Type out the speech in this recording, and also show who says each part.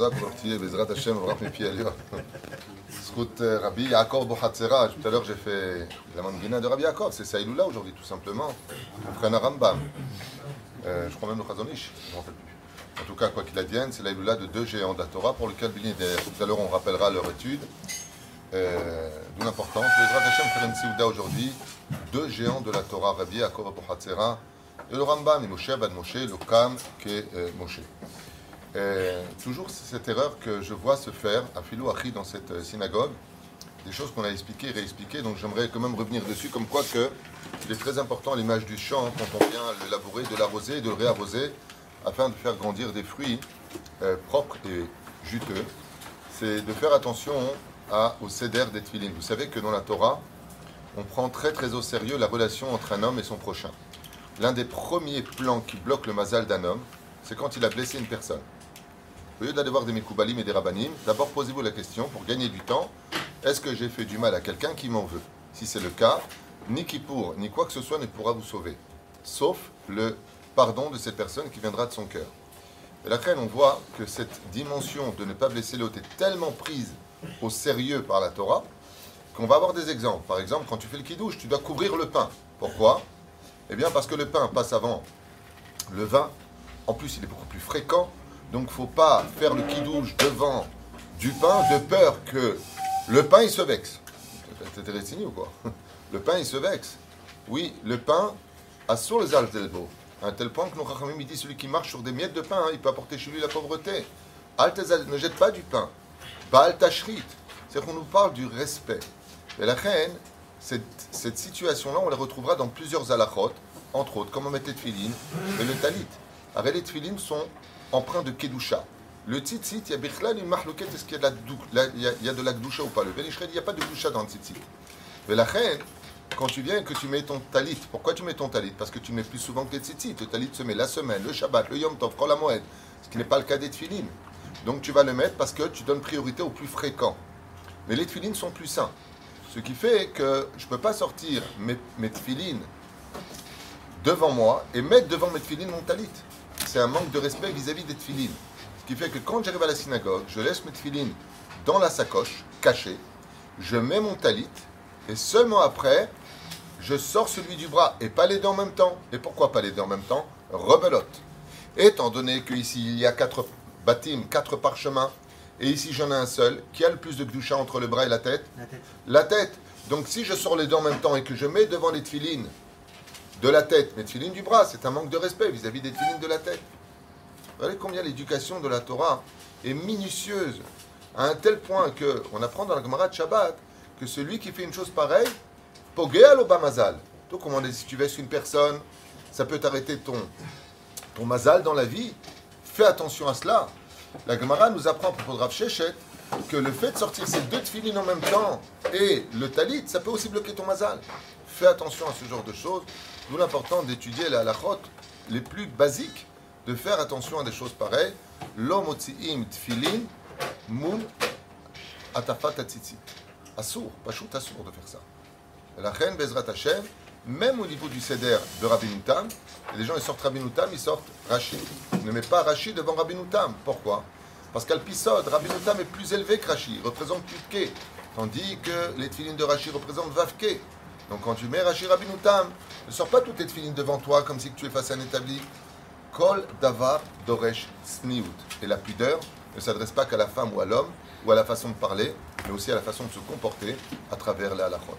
Speaker 1: Hazrat Bortier, Bezrat Hashem, Baruch. Zkut euh, Rabbi Yaakov Bohatzera. Tout à l'heure, j'ai fait la mandina de Rabbi Yaakov. C'est Saïloula aujourd'hui, tout simplement. On Rambam. Euh, je crois même le Chazonish. Je ne me rappelle plus. En tout cas, quoi qu'il advienne, c'est l'Aïloula de deux géants de la Torah pour lequel Tout à l'heure, on rappellera leur étude. Euh, D'où l'importance. Bezrat Hashem aujourd'hui. Deux géants de la Torah, Rabbi Yaakov Bohatzera et le Rambam, et Moshe, Abad Moshe, le Kam, qui est Moshe. Euh, toujours cette erreur que je vois se faire à Philo Achi dans cette euh, synagogue, des choses qu'on a expliquées et réexpliquées, donc j'aimerais quand même revenir dessus, comme quoi que il est très important l'image du champ quand on vient le labourer, de l'arroser et de le réarroser afin de faire grandir des fruits euh, propres et juteux. C'est de faire attention à, au céder des tefilines. Vous savez que dans la Torah, on prend très très au sérieux la relation entre un homme et son prochain. L'un des premiers plans qui bloque le mazal d'un homme, c'est quand il a blessé une personne. Au lieu d'aller voir des Mekoubalim et des Rabbanim, d'abord posez-vous la question, pour gagner du temps, est-ce que j'ai fait du mal à quelqu'un qui m'en veut? Si c'est le cas, ni Kippour, ni quoi que ce soit ne pourra vous sauver. Sauf le pardon de cette personne qui viendra de son cœur. Et la on voit que cette dimension de ne pas blesser l'autre est tellement prise au sérieux par la Torah qu'on va avoir des exemples. Par exemple, quand tu fais le kidouche, tu dois couvrir le pain. Pourquoi? Eh bien, parce que le pain passe avant le vin. En plus, il est beaucoup plus fréquent. Donc, faut pas faire le kidouche devant du pain de peur que le pain, il se vexe. C'était signé ou quoi? Le pain, il se vexe. Oui, le pain a sur les altelbo. À un tel point que nos rachamim dit celui qui marche sur des miettes de pain, hein, il peut apporter chez lui la pauvreté. Altezal, ne jette pas du pain. Baal tashrit. C'est qu'on nous parle du respect. Et la reine, cette, situation-là, on la retrouvera dans plusieurs alachot, entre autres, comme on mettait tefillin et le talit. Alors, les tefillin sont empreint de Kedusha. Le tzitzit, il y a Bichlan, une mahlouket, est-ce qu'il y, a de la, Kedusha ou pas? Le Benishred, il n'y a pas de Kedusha dans le tzitzit. Mais la reine, quand tu viens et que tu mets ton talit, pourquoi tu mets ton talit? Parce que tu mets plus souvent que les tzitzit. Le talit se met la semaine, le Shabbat, le Yom Tov, la ce qui n'est pas le cas des tefillin. Donc tu vas le mettre parce que tu donnes priorité au plus fréquent. Mais les tefillin sont plus sains. Ce qui fait que je ne peux pas sortir mes, mes devant moi et mettre devant mes tefillin mon talit c'est un manque de respect vis-à-vis des tefilines. Ce qui fait que quand j'arrive à la synagogue, je laisse mes tefilines dans la sacoche, cachée, je mets mon talit, et seulement après, je sors celui du bras, et pas les deux en même temps. Et pourquoi pas les deux en même temps? Rebelote. Étant donné qu'ici il y a quatre bâtiments, quatre parchemins, et ici j'en ai un seul, qui a le plus de gdoucha entre le bras et la tête La tête. La tête. Donc si je sors les deux en même temps et que je mets devant les tefilines de la tête, mais tefilin du bras, c'est un manque de respect vis-à-vis des tefilin de la tête. Vous voyez combien l'éducation de la Torah est minutieuse, à un tel point que on apprend dans la Gemara de Shabbat que celui qui fait une chose pareille, pogea l'obamazal. Donc, comment si tu vestes une personne, ça peut t'arrêter ton, ton mazal dans la vie? Fais attention à cela. La Gemara nous apprend pour Rav Shechet que le fait de sortir ces deux tefilines en même temps et le talit, ça peut aussi bloquer ton mazal. Fais attention à ce genre de choses. D'où l'important d'étudier la halachot les plus basiques, de faire attention à des choses pareilles. L'omotziim tfilin mun atafat atzitzit. Assour, pachut assour de faire ça. La reine Bezrat Hashem, même au niveau du seder de Rabbi Noutam, les gens ils sortent Rabbi Noutam, ils sortent Rashi. Ne mets pas Rashi devant Rabbi Noutam. Pourquoi? Parce qu'Alpisod, Rabbi Noutam est plus élevé que Rashi, il représente Tutke. Tandis que les tfilines de Rashi représentent Vavke. Donc quand tu mets Rashi Rabinutam, ne sors pas toutes les filines devant toi comme si tu es face à un établi. Kol davar doresh sniout. Et la pudeur ne s'adresse pas qu'à la femme ou à l'homme, ou à la façon de parler, mais aussi à la façon de se comporter à travers la halachot.